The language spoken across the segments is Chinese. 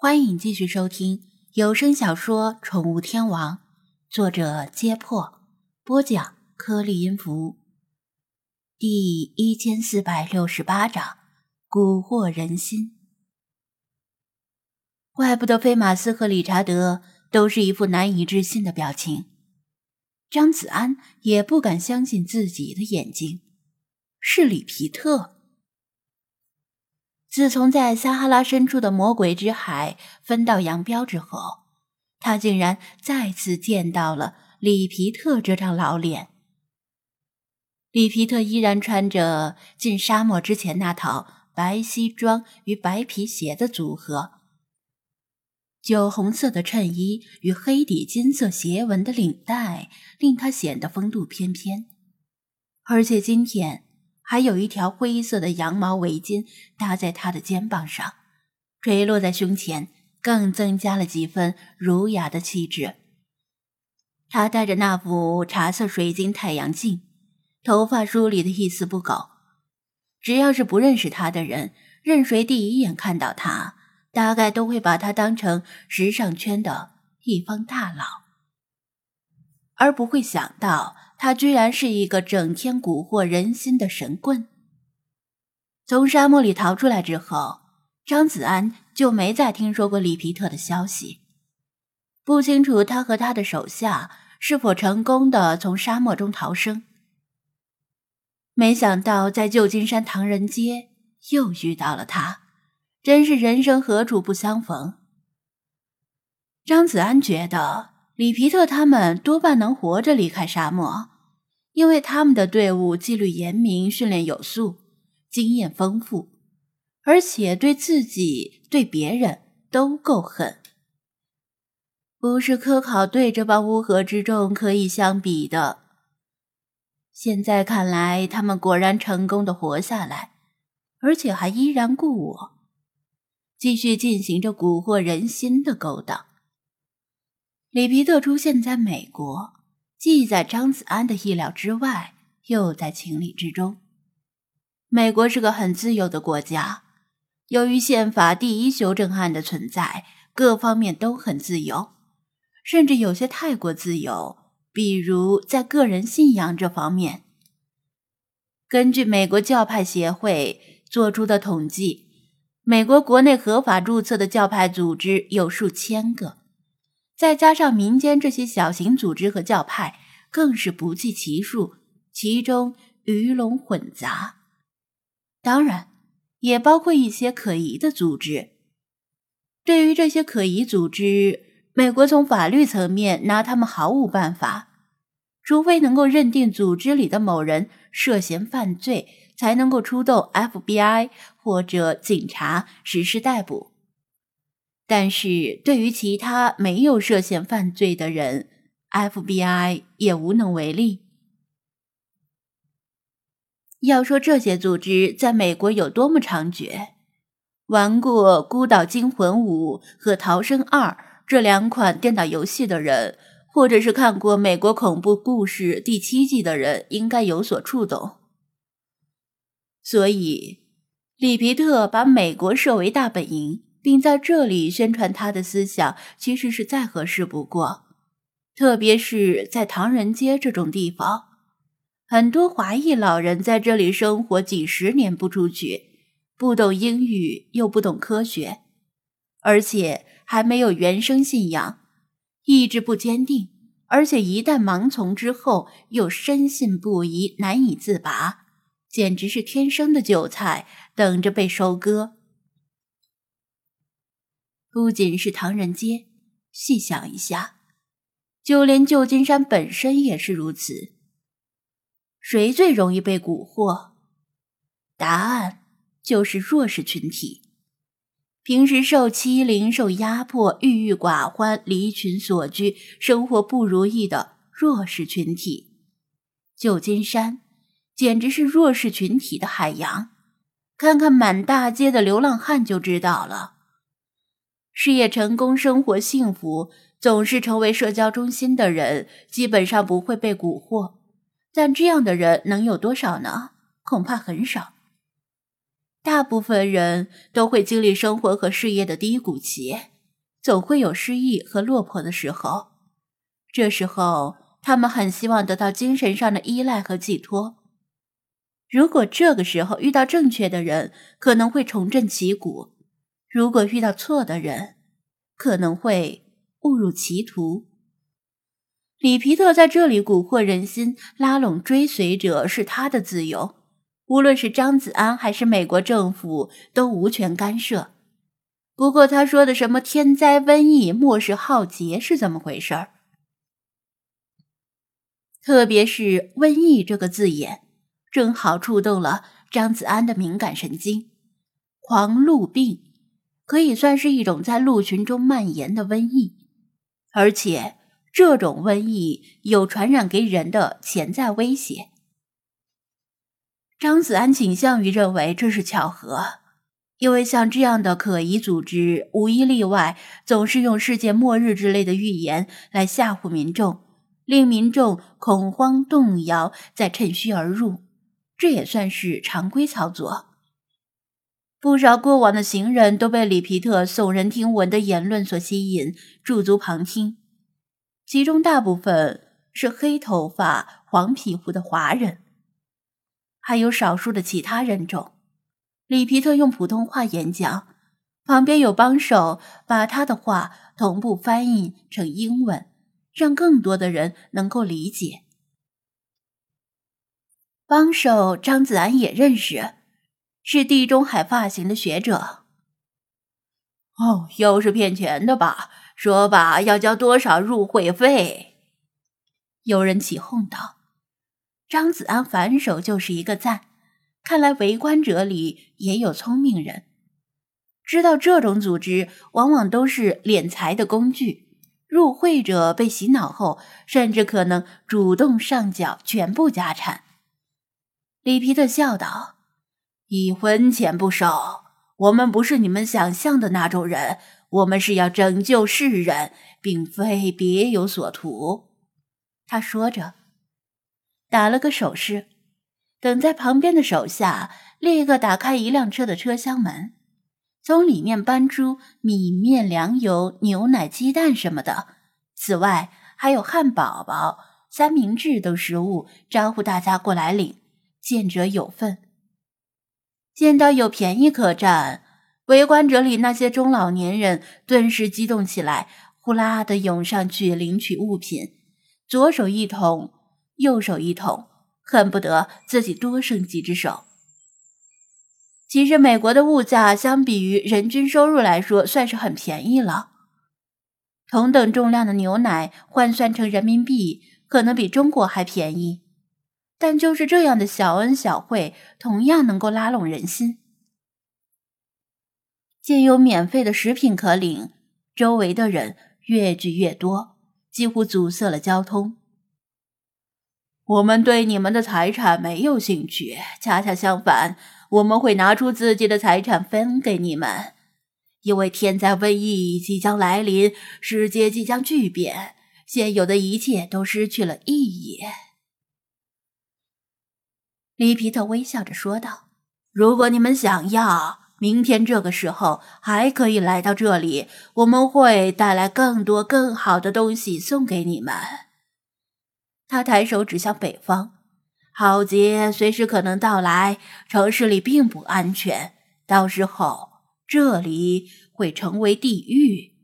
欢迎继续收听有声小说《宠物天王》，作者：揭破，播讲：颗粒音符，第一千四百六十八章：蛊惑人心。怪不得菲马斯和理查德都是一副难以置信的表情，张子安也不敢相信自己的眼睛，是里皮特。自从在撒哈拉深处的魔鬼之海分道扬镳之后，他竟然再次见到了里皮特这张老脸。里皮特依然穿着进沙漠之前那套白西装与白皮鞋的组合，酒红色的衬衣与黑底金色斜纹的领带令他显得风度翩翩，而且今天。还有一条灰色的羊毛围巾搭在他的肩膀上，垂落在胸前，更增加了几分儒雅的气质。他戴着那副茶色水晶太阳镜，头发梳理的一丝不苟。只要是不认识他的人，任谁第一眼看到他，大概都会把他当成时尚圈的一方大佬，而不会想到。他居然是一个整天蛊惑人心的神棍。从沙漠里逃出来之后，张子安就没再听说过里皮特的消息，不清楚他和他的手下是否成功的从沙漠中逃生。没想到在旧金山唐人街又遇到了他，真是人生何处不相逢。张子安觉得。里皮特他们多半能活着离开沙漠，因为他们的队伍纪律严明，训练有素，经验丰富，而且对自己、对别人都够狠，不是科考队这帮乌合之众可以相比的。现在看来，他们果然成功的活下来，而且还依然故我，继续进行着蛊惑人心的勾当。里皮特出现在美国，既在张子安的意料之外，又在情理之中。美国是个很自由的国家，由于宪法第一修正案的存在，各方面都很自由，甚至有些太过自由。比如在个人信仰这方面，根据美国教派协会做出的统计，美国国内合法注册的教派组织有数千个。再加上民间这些小型组织和教派，更是不计其数，其中鱼龙混杂。当然，也包括一些可疑的组织。对于这些可疑组织，美国从法律层面拿他们毫无办法，除非能够认定组织里的某人涉嫌犯罪，才能够出动 FBI 或者警察实施逮捕。但是对于其他没有涉嫌犯罪的人，FBI 也无能为力。要说这些组织在美国有多么猖獗，玩过《孤岛惊魂五》和《逃生二》这两款电脑游戏的人，或者是看过《美国恐怖故事》第七季的人，应该有所触动。所以，里皮特把美国设为大本营。并在这里宣传他的思想，其实是再合适不过。特别是在唐人街这种地方，很多华裔老人在这里生活几十年不出去，不懂英语又不懂科学，而且还没有原生信仰，意志不坚定，而且一旦盲从之后又深信不疑，难以自拔，简直是天生的韭菜，等着被收割。不仅是唐人街，细想一下，就连旧金山本身也是如此。谁最容易被蛊惑？答案就是弱势群体，平时受欺凌、受压迫、郁郁寡欢、离群所居、生活不如意的弱势群体。旧金山简直是弱势群体的海洋，看看满大街的流浪汉就知道了。事业成功、生活幸福、总是成为社交中心的人，基本上不会被蛊惑。但这样的人能有多少呢？恐怕很少。大部分人都会经历生活和事业的低谷期，总会有失意和落魄的时候。这时候，他们很希望得到精神上的依赖和寄托。如果这个时候遇到正确的人，可能会重振旗鼓；如果遇到错的人，可能会误入歧途。里皮特在这里蛊惑人心，拉拢追随者是他的自由，无论是张子安还是美国政府都无权干涉。不过他说的什么天灾瘟疫、末世浩劫是怎么回事儿？特别是“瘟疫”这个字眼。正好触动了张子安的敏感神经。狂鹿病可以算是一种在鹿群中蔓延的瘟疫，而且这种瘟疫有传染给人的潜在威胁。张子安倾向于认为这是巧合，因为像这样的可疑组织，无一例外总是用世界末日之类的预言来吓唬民众，令民众恐慌动摇，再趁虚而入。这也算是常规操作。不少过往的行人都被里皮特耸人听闻的言论所吸引，驻足旁听。其中大部分是黑头发、黄皮肤的华人，还有少数的其他人种。里皮特用普通话演讲，旁边有帮手把他的话同步翻译成英文，让更多的人能够理解。帮手张子安也认识，是地中海发型的学者。哦，又是骗钱的吧？说吧，要交多少入会费？有人起哄道。张子安反手就是一个赞。看来围观者里也有聪明人，知道这种组织往往都是敛财的工具。入会者被洗脑后，甚至可能主动上缴全部家产。里皮特笑道：“一分钱不收。我们不是你们想象的那种人，我们是要拯救世人，并非别有所图。”他说着，打了个手势，等在旁边的手下立刻打开一辆车的车厢门，从里面搬出米面粮油、牛奶、鸡蛋什么的，此外还有汉堡包、三明治等食物，招呼大家过来领。见者有份。见到有便宜可占，围观者里那些中老年人顿时激动起来，呼啦的涌上去领取物品，左手一桶，右手一桶，恨不得自己多生几只手。其实，美国的物价相比于人均收入来说，算是很便宜了。同等重量的牛奶换算成人民币，可能比中国还便宜。但就是这样的小恩小惠，同样能够拉拢人心。见有免费的食品可领，周围的人越聚越多，几乎阻塞了交通。我们对你们的财产没有兴趣，恰恰相反，我们会拿出自己的财产分给你们，因为天灾瘟疫即将来临，世界即将巨变，现有的一切都失去了意义。里皮特微笑着说道：“如果你们想要，明天这个时候还可以来到这里，我们会带来更多更好的东西送给你们。”他抬手指向北方：“浩劫随时可能到来，城市里并不安全，到时候这里会成为地狱。”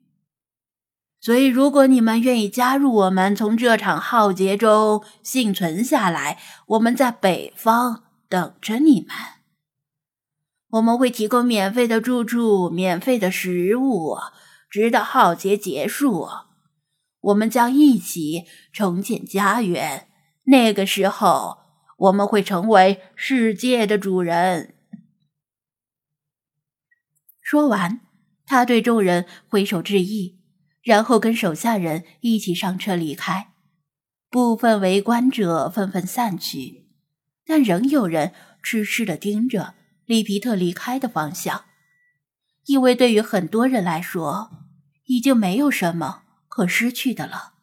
所以，如果你们愿意加入我们，从这场浩劫中幸存下来，我们在北方等着你们。我们会提供免费的住处、免费的食物，直到浩劫结束。我们将一起重建家园。那个时候，我们会成为世界的主人。说完，他对众人挥手致意。然后跟手下人一起上车离开，部分围观者纷纷散去，但仍有人痴痴地盯着利皮特离开的方向，因为对于很多人来说，已经没有什么可失去的了。